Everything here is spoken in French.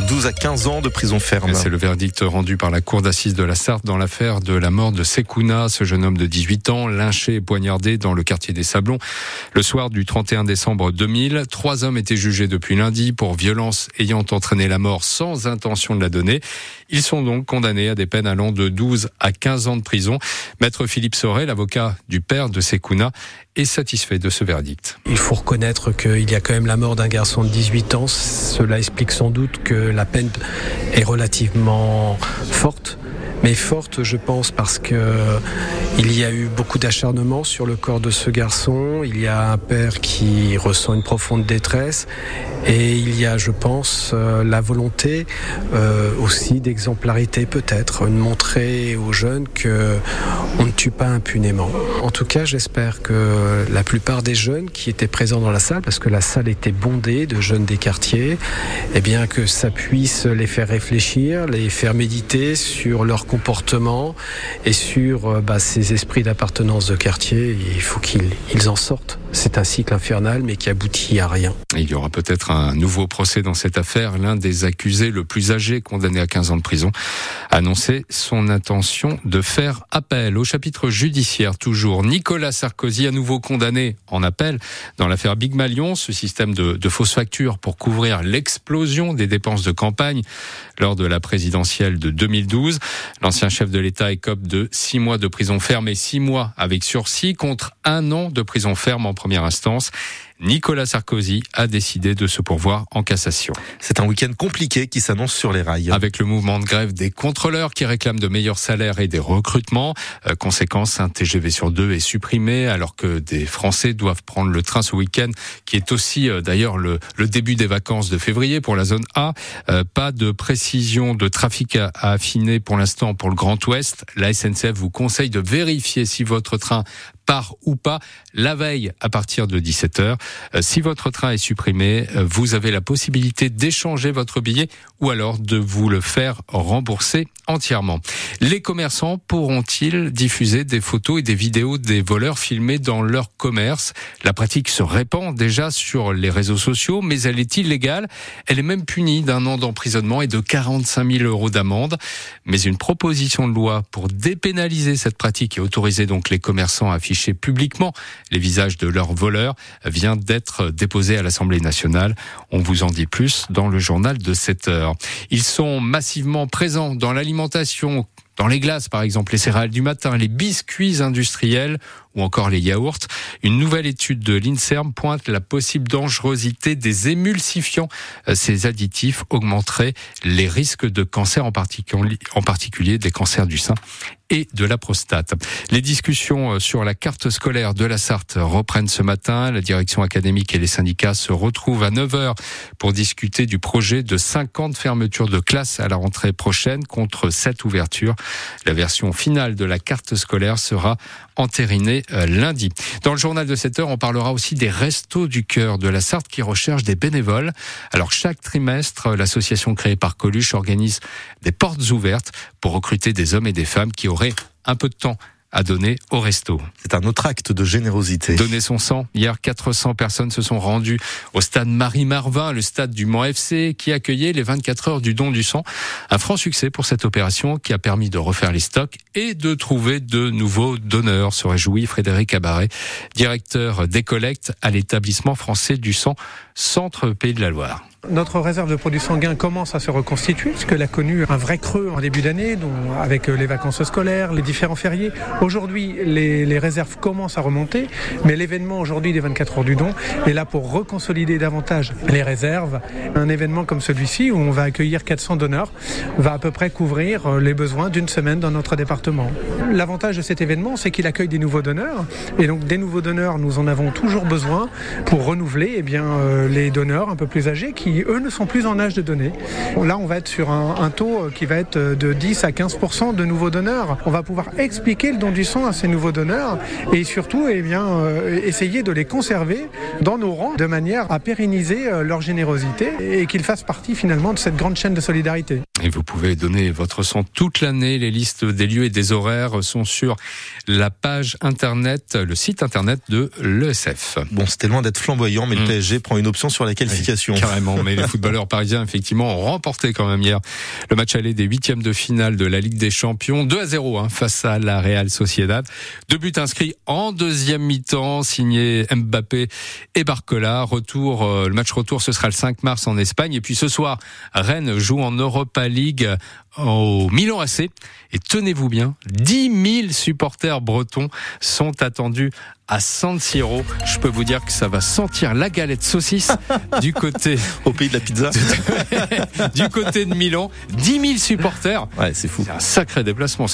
12 à 15 ans de prison ferme. C'est le verdict rendu par la cour d'assises de la Sarthe dans l'affaire de la mort de Sekouna, ce jeune homme de 18 ans, lynché et poignardé dans le quartier des Sablons. Le soir du 31 décembre 2000, trois hommes étaient jugés depuis lundi pour violence ayant entraîné la mort sans intention de la donner. Ils sont donc condamnés à des peines allant de 12 à 15 ans de prison. Maître Philippe Sorel, l'avocat du père de Sekouna, est satisfait de ce verdict. Il faut reconnaître qu'il y a quand même la mort d'un garçon de 18 ans. Cela explique sans doute que la peine est relativement forte mais forte, je pense, parce que il y a eu beaucoup d'acharnement sur le corps de ce garçon. Il y a un père qui ressent une profonde détresse, et il y a, je pense, euh, la volonté euh, aussi d'exemplarité, peut-être, de montrer aux jeunes que on ne tue pas impunément. En tout cas, j'espère que la plupart des jeunes qui étaient présents dans la salle, parce que la salle était bondée de jeunes des quartiers, eh bien que ça puisse les faire réfléchir, les faire méditer sur leur et sur euh, bah, ces esprits d'appartenance de quartier. Il faut qu'ils en sortent. C'est un cycle infernal, mais qui aboutit à rien. Il y aura peut-être un nouveau procès dans cette affaire. L'un des accusés, le plus âgé, condamné à 15 ans de prison, a annoncé son intention de faire appel. Au chapitre judiciaire, toujours, Nicolas Sarkozy, à nouveau condamné en appel dans l'affaire Big Malion, ce système de, de fausses factures pour couvrir l'explosion des dépenses de campagne lors de la présidentielle de 2012. L'ancien chef de l'État écope de six mois de prison ferme et six mois avec sursis contre un an de prison ferme en première instance. Nicolas Sarkozy a décidé de se pourvoir en cassation. C'est un week-end compliqué qui s'annonce sur les rails. Avec le mouvement de grève des contrôleurs qui réclament de meilleurs salaires et des recrutements. Euh, conséquence, un TGV sur deux est supprimé alors que des Français doivent prendre le train ce week-end, qui est aussi euh, d'ailleurs le, le, début des vacances de février pour la zone A. Euh, pas de précision de trafic à, à affiner pour l'instant pour le Grand Ouest. La SNCF vous conseille de vérifier si votre train part ou pas la veille à partir de 17h. Euh, si votre train est supprimé, euh, vous avez la possibilité d'échanger votre billet ou alors de vous le faire rembourser entièrement. Les commerçants pourront-ils diffuser des photos et des vidéos des voleurs filmés dans leur commerce? La pratique se répand déjà sur les réseaux sociaux, mais elle est illégale. Elle est même punie d'un an d'emprisonnement et de 45 000 euros d'amende. Mais une proposition de loi pour dépénaliser cette pratique et autoriser donc les commerçants à afficher publiquement les visages de leurs voleurs vient d'être déposée à l'Assemblée nationale. On vous en dit plus dans le journal de cette heure. Ils sont massivement présents dans l'alimentation dans les glaces, par exemple, les céréales du matin, les biscuits industriels ou encore les yaourts. Une nouvelle étude de l'INSERM pointe la possible dangerosité des émulsifiants. Euh, ces additifs augmenteraient les risques de cancer, en particulier, des cancers du sein et de la prostate. Les discussions euh, sur la carte scolaire de la Sarthe reprennent ce matin. La direction académique et les syndicats se retrouvent à 9h pour discuter du projet de 50 fermetures de classes à la rentrée prochaine contre 7 ouvertures. La version finale de la carte scolaire sera entérinée lundi. Dans le journal de cette heure, on parlera aussi des restos du cœur de la Sarthe qui recherchent des bénévoles. Alors chaque trimestre, l'association créée par Coluche organise des portes ouvertes pour recruter des hommes et des femmes qui auraient un peu de temps à donner au resto. C'est un autre acte de générosité. Donner son sang. Hier, 400 personnes se sont rendues au stade Marie-Marvin, le stade du Mans FC, qui accueillait les 24 heures du don du sang. Un franc succès pour cette opération qui a permis de refaire les stocks et de trouver de nouveaux donneurs, se réjouit Frédéric Cabaret, directeur des collectes à l'établissement français du sang, Centre Pays de la Loire. Notre réserve de produits sanguins commence à se reconstituer, puisqu'elle a connu un vrai creux en début d'année, avec les vacances scolaires, les différents fériés. Aujourd'hui, les, réserves commencent à remonter, mais l'événement aujourd'hui des 24 heures du don est là pour reconsolider davantage les réserves. Un événement comme celui-ci, où on va accueillir 400 donneurs, va à peu près couvrir les besoins d'une semaine dans notre département. L'avantage de cet événement, c'est qu'il accueille des nouveaux donneurs, et donc des nouveaux donneurs, nous en avons toujours besoin pour renouveler eh bien, euh, les donneurs un peu plus âgés qui eux, ne sont plus en âge de donner. Là, on va être sur un, taux qui va être de 10 à 15% de nouveaux donneurs. On va pouvoir expliquer le don du sang à ces nouveaux donneurs et surtout eh euh, essayer de les conserver dans nos rangs de manière à pérenniser euh, leur générosité et qu'ils fassent partie finalement de cette grande chaîne de solidarité. Et vous pouvez donner votre sang toute l'année. Les listes des lieux et des horaires sont sur la page internet, le site internet de l'ESF. Bon, c'était loin d'être flamboyant, mais mmh. le PSG prend une option sur la qualification. Oui, carrément. Mais les footballeurs parisiens, effectivement, ont remporté quand même hier le match aller des huitièmes de finale de la Ligue des Champions. 2 à 0 hein, face à la Real Sociedad. Deux buts inscrits en deuxième mi-temps, signés Mbappé et Barcola. Retour, euh, le match retour, ce sera le 5 mars en Espagne. Et puis ce soir, Rennes joue en Europa League au Milan AC. Et tenez-vous bien, 10 000 supporters bretons sont attendus à San Siro. Je peux vous dire que ça va sentir la galette saucisse du côté au pays de la pizza, du côté de Milan. 10 000 supporters. Ouais, c'est fou. C'est un sacré déplacement.